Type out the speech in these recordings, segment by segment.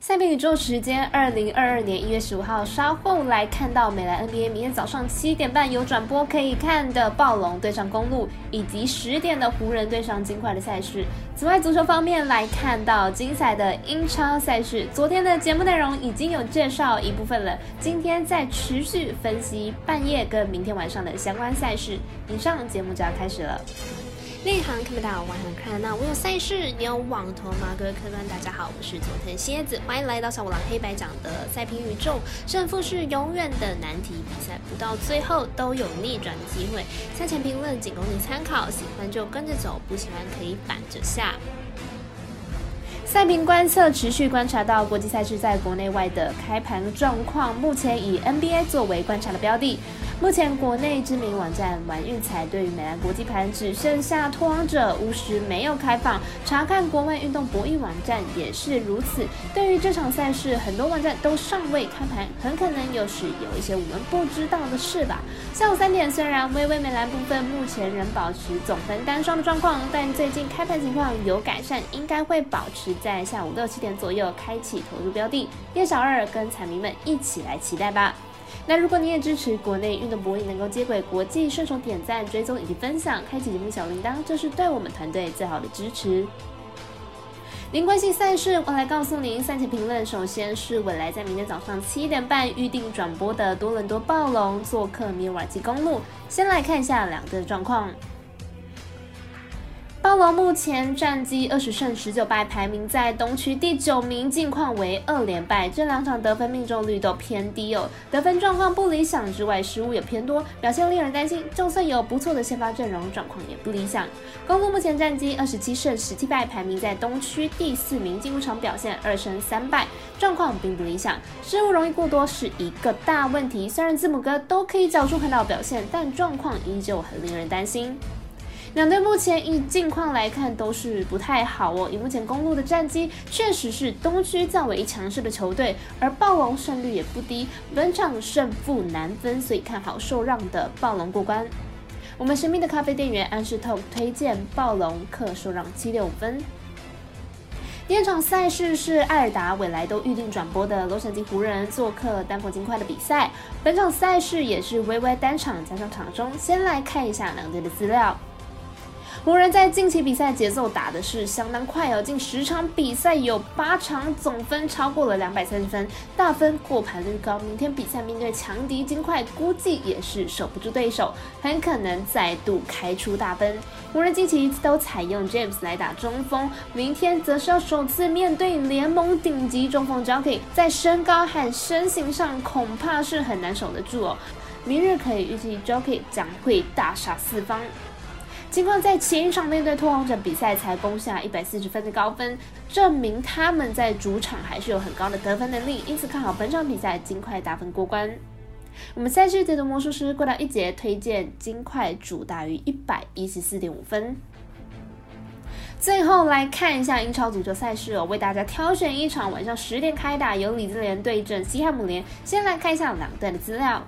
赛评宇宙时间，二零二二年一月十五号，稍后来看到美兰 NBA 明天早上七点半有转播可以看的暴龙对上公路，以及十点的湖人对上金块的赛事。此外，足球方面来看到精彩的英超赛事，昨天的节目内容已经有介绍一部分了，今天再持续分析半夜跟明天晚上的相关赛事。以上节目就要开始了。内行看不到，外行看那。我有赛事，你有网投吗？各位客官，大家好，我是佐藤蝎子，欢迎来到小五郎黑白讲的赛评宇宙。胜负是永远的难题，比赛不到最后都有逆转的机会。赛前评论仅供你参考，喜欢就跟着走，不喜欢可以反着下。赛评观测持续观察到国际赛事在国内外的开盘状况，目前以 NBA 作为观察的标的。目前国内知名网站玩运彩对于美兰国际盘只剩下拓荒者巫师没有开放，查看国外运动博弈网站也是如此。对于这场赛事，很多网站都尚未开盘，很可能又是有一些我们不知道的事吧。下午三点，虽然微微美兰部分目前仍保持总分单双的状况，但最近开盘情况有改善，应该会保持在下午六七点左右开启投入标的。叶小二跟彩迷们一起来期待吧。那如果你也支持国内运动博弈能够接轨国际，顺手点赞、追踪以及分享，开启节目小铃铛，这是对我们团队最好的支持。零关系赛事，我来告诉您赛前评论。首先是未来在明天早上七点半预定转播的多伦多暴龙做客米尔瓦基公路。先来看一下两个的状况。暴龙目前战绩二十胜十九败，排名在东区第九名，近况为二连败。这两场得分命中率都偏低哦，得分状况不理想之外，失误也偏多，表现令人担心。就算有不错的先发阵容，状况也不理想。公路目前战绩二十七胜十七败，排名在东区第四名，进入场表现二胜三败，状况并不理想，失误容易过多是一个大问题。虽然字母哥都可以找出很好表现，但状况依旧很令人担心。两队目前以近况来看都是不太好哦。以目前公路的战绩，确实是东区较为强势的球队，而暴龙胜率也不低，本场胜负难分，所以看好受让的暴龙过关。我们神秘的咖啡店员安士透推荐暴龙客受让七六五分。第二场赛事是艾尔达、未来都预定转播的洛杉矶湖人做客丹佛金块的比赛，本场赛事也是微微单场加上场中，先来看一下两队的资料。湖人，在近期比赛节奏打的是相当快哦，近十场比赛有八场总分超过了两百三十分，大分过盘率高。明天比赛面对强敌金块，估计也是守不住对手，很可能再度开出大分。湖人近期一次都采用 James 来打中锋，明天则是要首次面对联盟顶级中锋 Jockey，在身高和身形上恐怕是很难守得住哦。明日可以预计 Jockey 将会大杀四方。尽管在前一场面对拓荒者比赛才攻下一百四十分的高分，证明他们在主场还是有很高的得分能力，因此看好本场比赛尽快打分过关。我们赛事解读魔术师过到一节推荐金块主大于一百一十四点五分。最后来看一下英超足球赛事哦，为大家挑选一场晚上十点开打，由李兹联对阵西汉姆联。先来看一下两队的资料。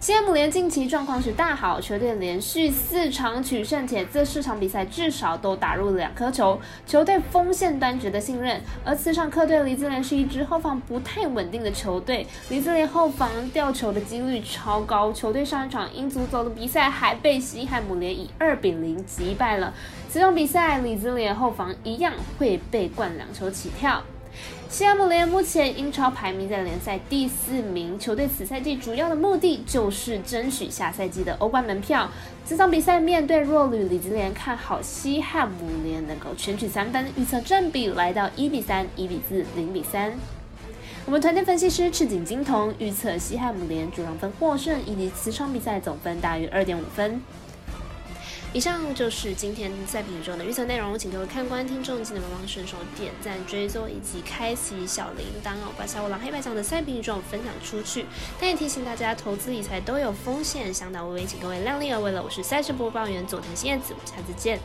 西汉姆联近期状况是大好，球队连续四场取胜，且这四场比赛至少都打入了两颗球，球队锋线端值得信任。而此场客队，李兹联是一支后防不太稳定的球队，李兹联后防掉球的几率超高，球队上一场英足走的比赛还被西汉姆联以二比零击败了。此场比赛，李兹联后防一样会被灌两球起跳。西汉姆联目前英超排名在联赛第四名，球队此赛季主要的目的就是争取下赛季的欧冠门票。这场比赛面对弱旅李兹联，看好西汉姆联能够全取三分，预测正比来到一比三、一比四、零比三。我们团队分析师赤井金童预测西汉姆联主让分获胜，以及此场比赛总分大于二点五分。以上就是今天赛评中的预测内容，请各位看官、听众记得帮忙顺手点赞、追踪以及开启小铃铛哦，把小五郎黑白奖的赛评中分享出去。但也提醒大家，投资理财都有风险，想打微微，请各位量力而为了。我是赛事播报员佐藤新叶子，我们下次见。